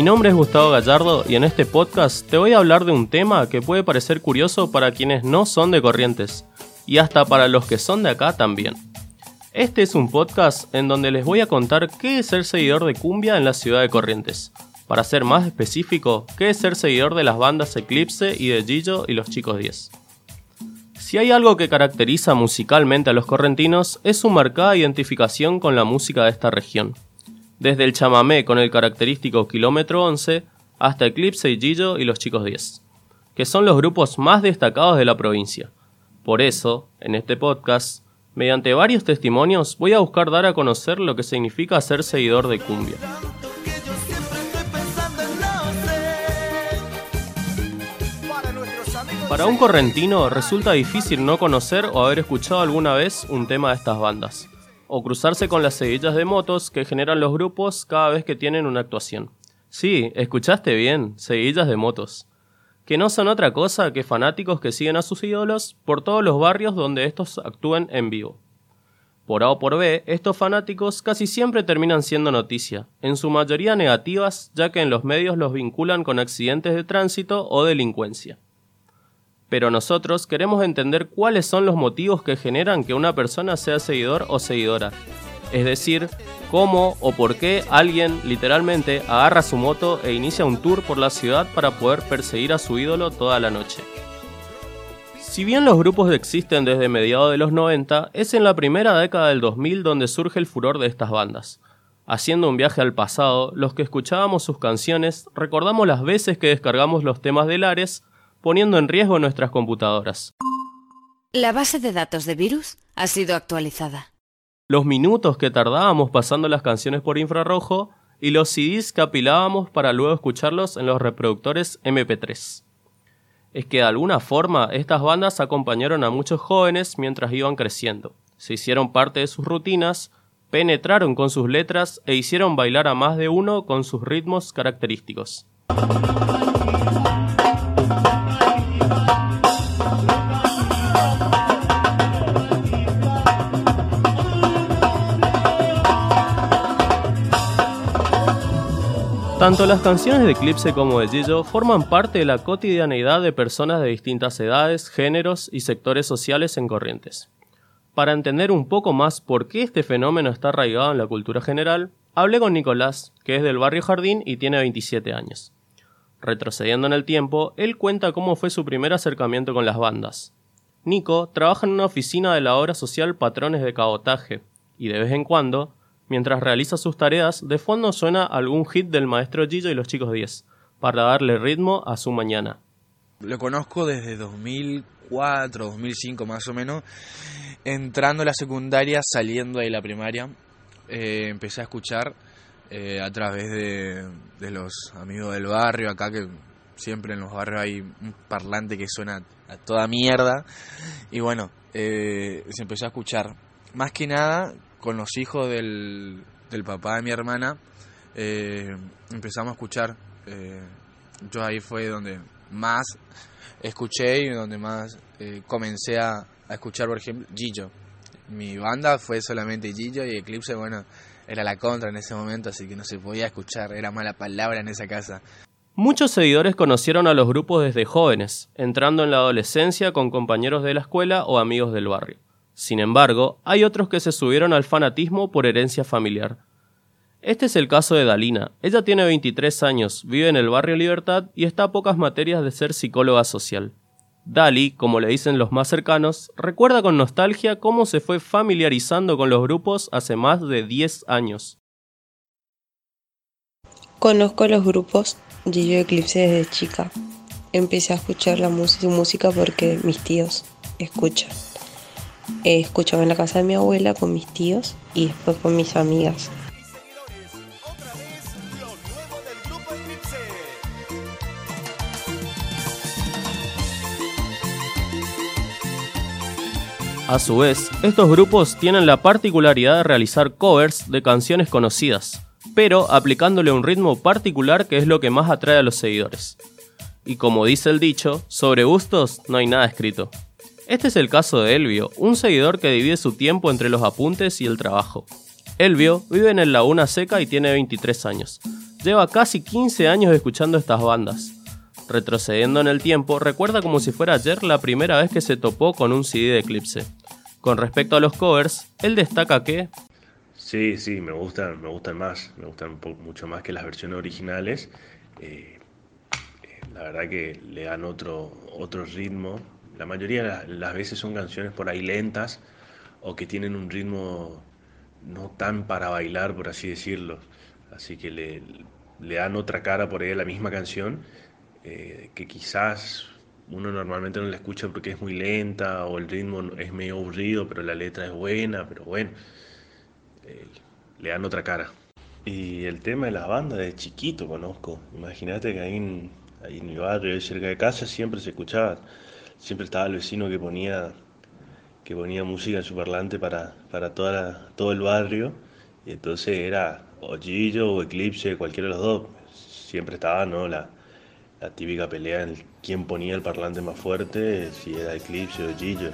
Mi nombre es Gustavo Gallardo y en este podcast te voy a hablar de un tema que puede parecer curioso para quienes no son de Corrientes y hasta para los que son de acá también. Este es un podcast en donde les voy a contar qué es ser seguidor de cumbia en la ciudad de Corrientes. Para ser más específico, qué es ser seguidor de las bandas Eclipse y de Gillo y los Chicos 10. Si hay algo que caracteriza musicalmente a los correntinos es su marcada identificación con la música de esta región. Desde el chamamé con el característico Kilómetro 11 hasta Eclipse y Gillo y los Chicos 10, que son los grupos más destacados de la provincia. Por eso, en este podcast, mediante varios testimonios voy a buscar dar a conocer lo que significa ser seguidor de cumbia. Para un correntino resulta difícil no conocer o haber escuchado alguna vez un tema de estas bandas, o cruzarse con las seguillas de motos que generan los grupos cada vez que tienen una actuación. Sí, escuchaste bien, seguillas de motos, que no son otra cosa que fanáticos que siguen a sus ídolos por todos los barrios donde estos actúen en vivo. Por A o por B, estos fanáticos casi siempre terminan siendo noticia, en su mayoría negativas ya que en los medios los vinculan con accidentes de tránsito o delincuencia pero nosotros queremos entender cuáles son los motivos que generan que una persona sea seguidor o seguidora. Es decir, cómo o por qué alguien literalmente agarra su moto e inicia un tour por la ciudad para poder perseguir a su ídolo toda la noche. Si bien los grupos existen desde mediados de los 90, es en la primera década del 2000 donde surge el furor de estas bandas. Haciendo un viaje al pasado, los que escuchábamos sus canciones recordamos las veces que descargamos los temas de Lares poniendo en riesgo nuestras computadoras. La base de datos de virus ha sido actualizada. Los minutos que tardábamos pasando las canciones por infrarrojo y los CDs que apilábamos para luego escucharlos en los reproductores MP3. Es que de alguna forma estas bandas acompañaron a muchos jóvenes mientras iban creciendo, se hicieron parte de sus rutinas, penetraron con sus letras e hicieron bailar a más de uno con sus ritmos característicos. Tanto las canciones de Eclipse como de Gillo forman parte de la cotidianeidad de personas de distintas edades, géneros y sectores sociales en Corrientes. Para entender un poco más por qué este fenómeno está arraigado en la cultura general, hablé con Nicolás, que es del barrio Jardín y tiene 27 años. Retrocediendo en el tiempo, él cuenta cómo fue su primer acercamiento con las bandas. Nico trabaja en una oficina de la obra social Patrones de Cabotaje, y de vez en cuando Mientras realiza sus tareas, de fondo suena algún hit del maestro Gillo y los chicos 10, para darle ritmo a su mañana. Lo conozco desde 2004, 2005 más o menos, entrando a la secundaria, saliendo de la primaria, eh, empecé a escuchar eh, a través de, los amigos del barrio, acá que siempre en los barrios hay un parlante que suena a toda mierda, y bueno, eh, se empezó a escuchar. Más que nada con los hijos del, del papá de mi hermana, eh, empezamos a escuchar. Eh, yo ahí fue donde más escuché y donde más eh, comencé a, a, escuchar, por ejemplo, Gillo. Mi banda fue solamente Gillo y Eclipse, bueno, era la contra en ese momento, así que no se podía escuchar, era mala palabra en esa casa. Muchos seguidores conocieron a los grupos desde jóvenes, entrando en la adolescencia con compañeros de la escuela o amigos del barrio. Sin embargo, hay otros que se subieron al fanatismo por herencia familiar. Este es el caso de Dalina. Ella tiene 23 años, vive en el barrio Libertad y está a pocas materias de ser psicóloga social. Dali, como le dicen los más cercanos, recuerda con nostalgia cómo se fue familiarizando con los grupos hace más de 10 años. Conozco los grupos Gillo Eclipse desde chica. Empecé a escuchar la música porque mis tíos escuchan. He escuchado en la casa de mi abuela con mis tíos y después con mis amigas. A su vez, estos grupos tienen la particularidad de realizar covers de canciones conocidas, pero aplicándole un ritmo particular que es lo que más atrae a los seguidores. Y como dice el dicho, sobre gustos no hay nada escrito. Este es el caso de Elvio, un seguidor que divide su tiempo entre los apuntes y el trabajo. Elvio vive en el Laguna Seca y tiene 23 años. Lleva casi 15 años escuchando estas bandas. Retrocediendo en el tiempo, recuerda como si fuera ayer la primera vez que se topó con un CD de Eclipse. Con respecto a los covers, él destaca que... Sí, sí, me gustan, me gustan más, me gustan mucho más que las versiones originales. Eh, eh, la verdad que le dan otro, otro ritmo. La mayoría de las veces son canciones por ahí lentas o que tienen un ritmo no tan para bailar, por así decirlo. Así que le, dan otra cara por ahí a la misma canción eh, que quizás uno normalmente no la escucha porque es muy lenta o el ritmo es medio aburrido, pero la letra es buena, pero bueno, eh, le dan otra cara. Y el tema de las bandas de chiquito conozco. Imagínate que ahí en, ahí en mi barrio, cerca de casa, siempre se escuchaba, siempre estaba el vecino que ponía que ponía música en su parlante para, para toda todo el barrio. Y entonces era o Gillo o Eclipse, cualquiera de los dos. Siempre estaba, ¿no? La, la típica pelea en quién ponía el parlante más fuerte, si era Eclipse o Gillo.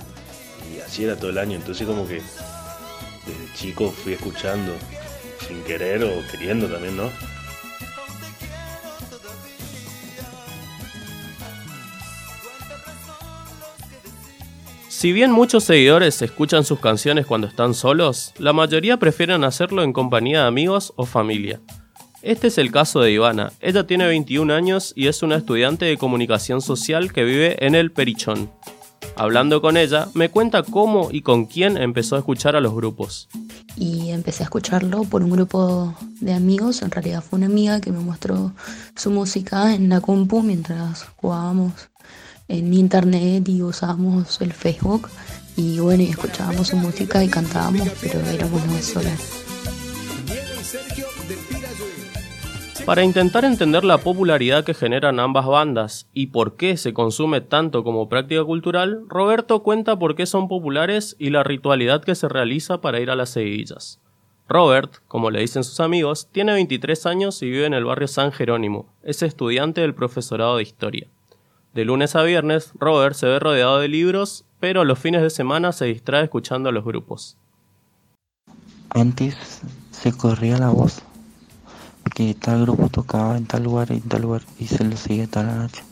Y así era todo el año. Entonces como que desde chico fui escuchando sin querer o queriendo también, ¿no? Si bien muchos seguidores escuchan sus canciones cuando están solos, la mayoría prefieren hacerlo en compañía de amigos o familia. Este es el caso de Ivana. Ella tiene 21 años y es una estudiante de comunicación social que vive en el Perichón. Hablando con ella, me cuenta cómo y con quién empezó a escuchar a los grupos. Y empecé a escucharlo por un grupo de amigos, en realidad fue una amiga que me mostró su música en la compu mientras jugábamos en internet y usábamos el Facebook y bueno, y escuchábamos su música y cantábamos, pero éramos una sola. Para intentar entender la popularidad que generan ambas bandas y por qué se consume tanto como práctica cultural, Roberto cuenta por qué son populares y la ritualidad que se realiza para ir a las seguidillas. Robert, como le dicen sus amigos, tiene 23 años y vive en el barrio San Jerónimo. Es estudiante del profesorado de historia. De lunes a viernes, Robert se ve rodeado de libros, pero los fines de semana se distrae escuchando a los grupos. Antes se corría la voz que tal grupo tocaba en tal lugar en tal lugar y se lo seguía toda la noche.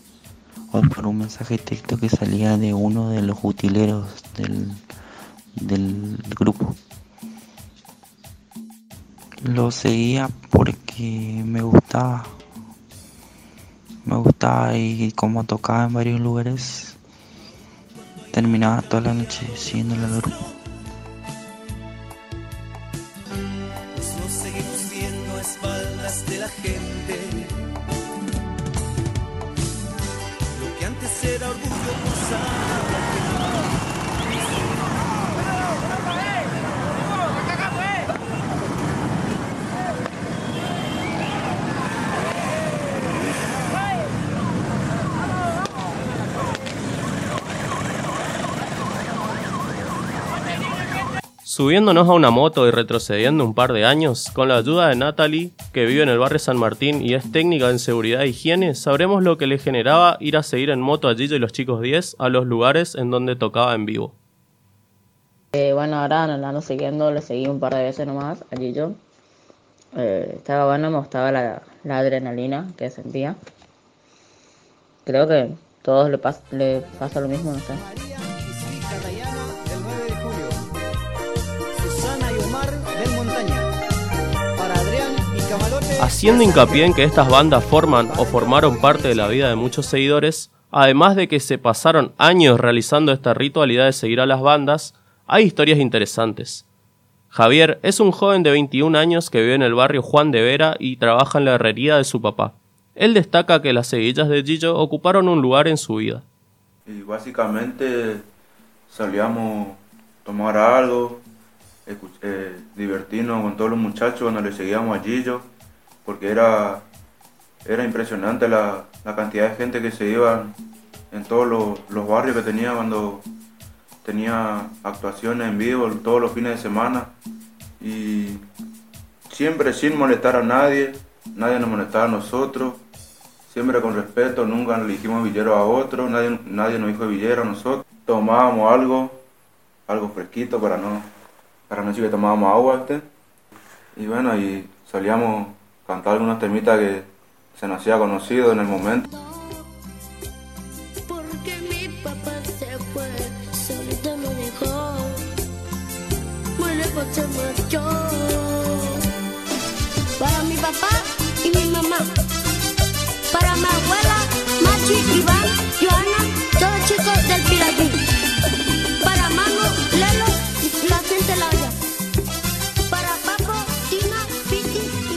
O por un mensaje texto que salía de uno de los utileros del, del grupo. Lo seguía porque me gustaba. Me gustaba y como tocaba en varios lugares, terminaba toda la noche siguiendo al grupo. Subiéndonos a una moto y retrocediendo un par de años, con la ayuda de Natalie, que vive en el barrio San Martín y es técnica en seguridad e higiene, sabremos lo que le generaba ir a seguir en moto a Gillo y los chicos 10 a los lugares en donde tocaba en vivo. Eh, bueno, ahora andando siguiendo, le seguí un par de veces nomás a Gillo. Eh, estaba bueno, me gustaba la, adrenalina que sentía. Creo que todos le pasa lo mismo, no sé. Haciendo hincapié en que estas bandas forman o formaron parte de la vida de muchos seguidores, además de que se pasaron años realizando esta ritualidad de seguir a las bandas, hay historias interesantes. Javier es un joven de 21 años que vive en el barrio Juan de Vera y trabaja en la herrería de su papá. Él destaca que las seguillas de Gillo ocuparon un lugar en su vida. Y básicamente salíamos a tomar algo, eh, divertirnos con todos los muchachos cuando le seguíamos a Gillo porque era, era impresionante la, cantidad de gente que se iba en todos los, barrios que tenía cuando tenía actuaciones en vivo todos los fines de semana. Y siempre sin molestar a nadie, nadie nos molestaba a nosotros, siempre con respeto, nunca le dijimos villero a otro, nadie, nadie nos dijo villero a nosotros, tomábamos algo, algo fresquito para no, para no decir que tomábamos agua, y bueno, y salíamos cantar algunos temitas que se nos hacía conocido en el momento. Porque mi papá se fue, solito me dejó, muy lejos se marchó. Para mi papá y mi mamá, para mi abuela, Machi, Iván,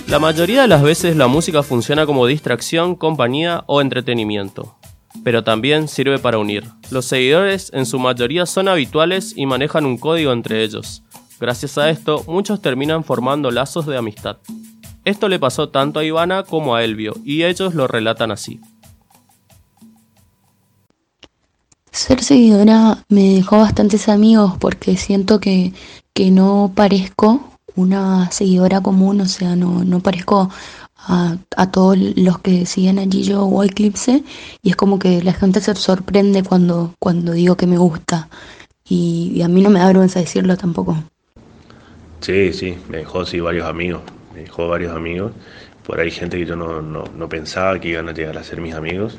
La mayoría de las veces la música funciona como distracción, compañía o entretenimiento, pero también sirve para unir. Los seguidores en su mayoría son habituales y manejan un código entre ellos. Gracias a esto, muchos terminan formando lazos de amistad. Esto le pasó tanto a Ivana como a Elvio, y ellos lo relatan así. Ser seguidora me dejó bastantes amigos porque siento que, que no parezco una seguidora común, o sea, no, no parezco a, a todos los que siguen allí yo o Eclipse y es como que la gente se sorprende cuando, cuando digo que me gusta y, a mí no me da vergüenza decirlo tampoco. Sí, sí, me dejó sí varios amigos, me dejó varios amigos. Por ahí gente que yo no, no, no pensaba que iban a llegar a ser mis amigos,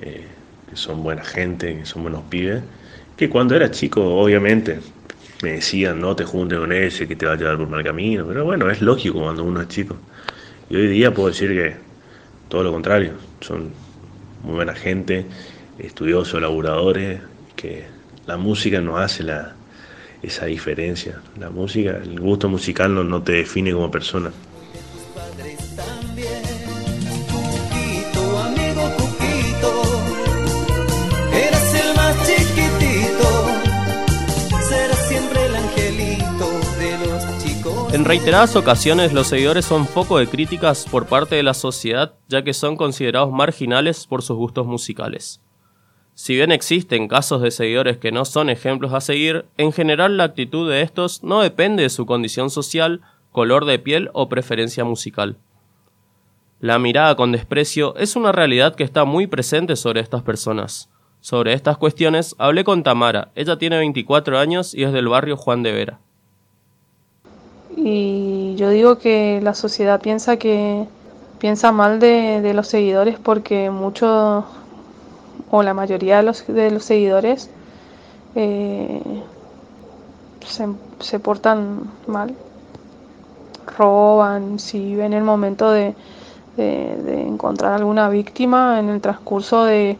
eh, que son buena gente, que son buenos pibes, que cuando era chico, obviamente, me decían, no te juntes con ese, que te va a llevar por mal camino, pero bueno, es lógico cuando uno es chico. Y hoy día puedo decir que todo lo contrario, son muy buena gente, estudiosos, laburadores, que la música nos hace la, esa diferencia. La música, el gusto musical no, no te define como persona. Reiteradas ocasiones los seguidores son foco de críticas por parte de la sociedad ya que son considerados marginales por sus gustos musicales. Si bien existen casos de seguidores que no son ejemplos a seguir, en general la actitud de estos no depende de su condición social, color de piel o preferencia musical. La mirada con desprecio es una realidad que está muy presente sobre estas personas. Sobre estas cuestiones hablé con Tamara, ella tiene 24 años y es del barrio Juan de Vera. Y yo digo que la sociedad piensa que piensa mal de, de los seguidores porque muchos o la mayoría de los, de los seguidores eh, se, se portan mal, roban, si ven el momento de, de- encontrar alguna víctima en el transcurso de,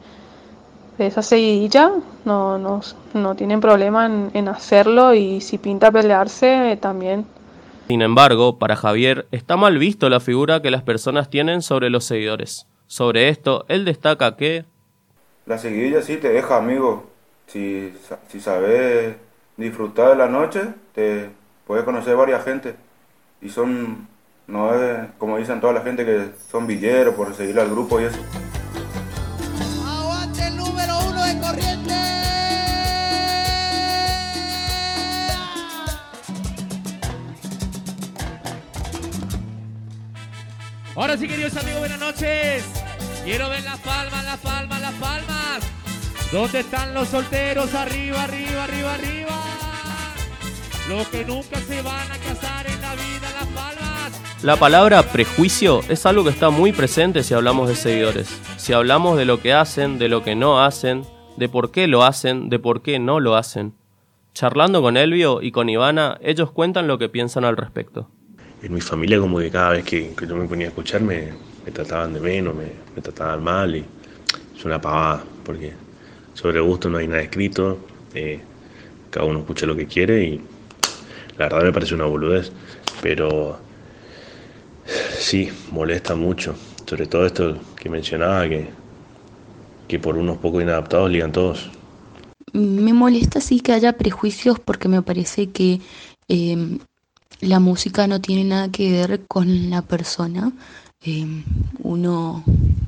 de esa seguidilla, no, no, no tienen problema en, en hacerlo y si pinta pelearse eh, también. Sin embargo, para Javier está mal visto la figura que las personas tienen sobre los seguidores. Sobre esto, él destaca que La seguidilla sí te deja amigo. Si, si sabes disfrutar de la noche, te puedes conocer varias gente. Y son, no es como dicen toda la gente que son villeros por seguir al grupo y eso. Ahora sí, queridos amigos, buenas noches. Quiero ver las palmas, las palmas, las palmas. ¿Dónde están los solteros? Arriba, arriba, arriba, arriba. Los que nunca se van a casar en la vida, las palmas. la palabra prejuicio es algo que está muy presente si hablamos de seguidores. Si hablamos de lo que hacen, de lo que no hacen, de por qué lo hacen, de por qué no lo hacen. Charlando con Elvio y con Ivana, ellos cuentan lo que piensan al respecto. En mi familia como que cada vez que, yo me ponía a escuchar me, trataban de menos, me, me trataban mal y es una pavada, porque sobre gusto no hay nada escrito, eh, cada uno escucha lo que quiere y la verdad me parece una boludez, pero sí, molesta mucho, sobre todo esto que mencionaba, que, que por unos pocos inadaptados ligan todos. Me molesta sí que haya prejuicios porque me parece que eh, la música no tiene nada que ver con la persona. Eh, uno,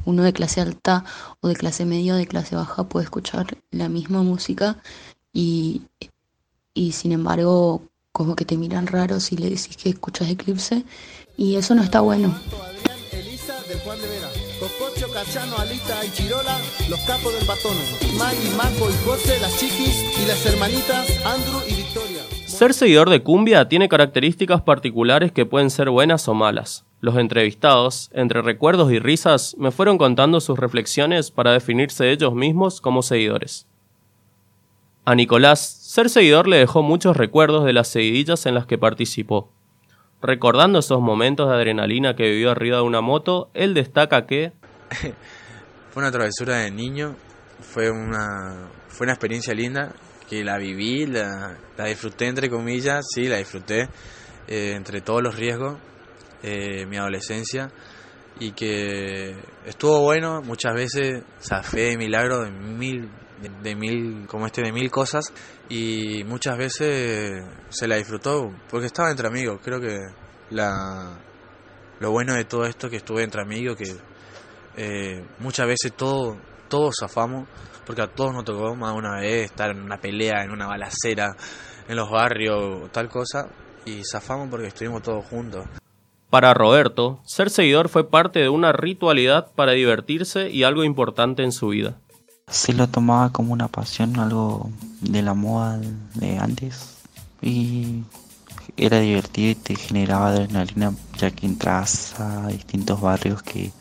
uno de clase alta o de clase media o de clase baja puede escuchar la misma música y, y sin embargo como que te miran raro si le decís que escuchas Eclipse y eso no está bueno. Marco José, las chiquis y las hermanitas Andrew y Victoria. Ser seguidor de cumbia tiene características particulares que pueden ser buenas o malas. Los entrevistados, entre recuerdos y risas, me fueron contando sus reflexiones para definirse ellos mismos como seguidores. A Nicolás, ser seguidor le dejó muchos recuerdos de las seguidillas en las que participó. Recordando esos momentos de adrenalina que vivió arriba de una moto, él destaca que... fue una travesura de niño, fue una, fue una experiencia linda, que la viví, la, la disfruté entre comillas, sí, la disfruté eh, entre todos los riesgos, eh, mi adolescencia, y que estuvo bueno, muchas veces zafé de milagro de mil, de, mil, como este, de mil cosas, y muchas veces se la disfrutó porque estaba entre amigos. Creo que la, lo bueno de todo esto que estuve entre amigos, que eh, muchas veces todo, todos zafamos, porque a todos nos tocó más de una vez estar en una pelea, en una balacera, en los barrios, tal cosa, y zafamos porque estuvimos todos juntos. Para Roberto, ser seguidor fue parte de una ritualidad para divertirse y algo importante en su vida. Se lo tomaba como una pasión, algo de la moda de antes. Y era divertido y te generaba adrenalina ya que entras a distintos barrios que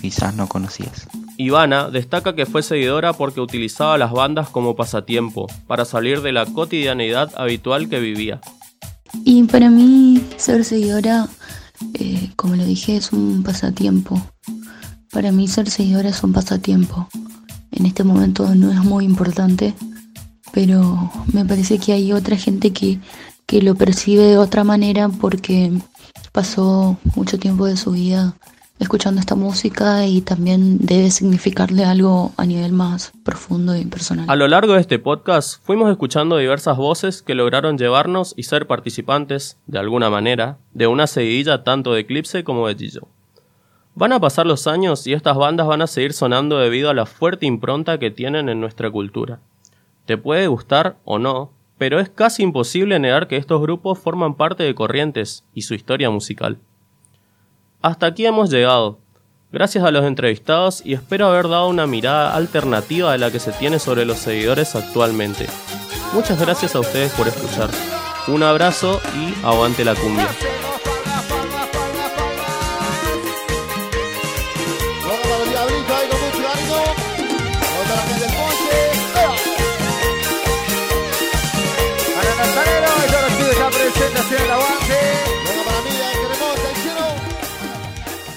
quizás no conocías. Ivana destaca que fue seguidora porque utilizaba las bandas como pasatiempo, para salir de la cotidianeidad habitual que vivía. Y para mí ser seguidora, eh, como lo dije, es un pasatiempo. Para mí ser seguidora es un pasatiempo. En este momento no es muy importante, pero me parece que hay otra gente que, que lo percibe de otra manera porque pasó mucho tiempo de su vida escuchando esta música y también debe significarle algo a nivel más profundo y personal. A lo largo de este podcast fuimos escuchando diversas voces que lograron llevarnos y ser participantes, de alguna manera, de una seguidilla tanto de Eclipse como de Gillo. Van a pasar los años y estas bandas van a seguir sonando debido a la fuerte impronta que tienen en nuestra cultura. Te puede gustar o no, pero es casi imposible negar que estos grupos forman parte de Corrientes y su historia musical. Hasta aquí hemos llegado. Gracias a los entrevistados y espero haber dado una mirada alternativa de la que se tiene sobre los seguidores actualmente. Muchas gracias a ustedes por escuchar. Un abrazo y aguante la cumbia.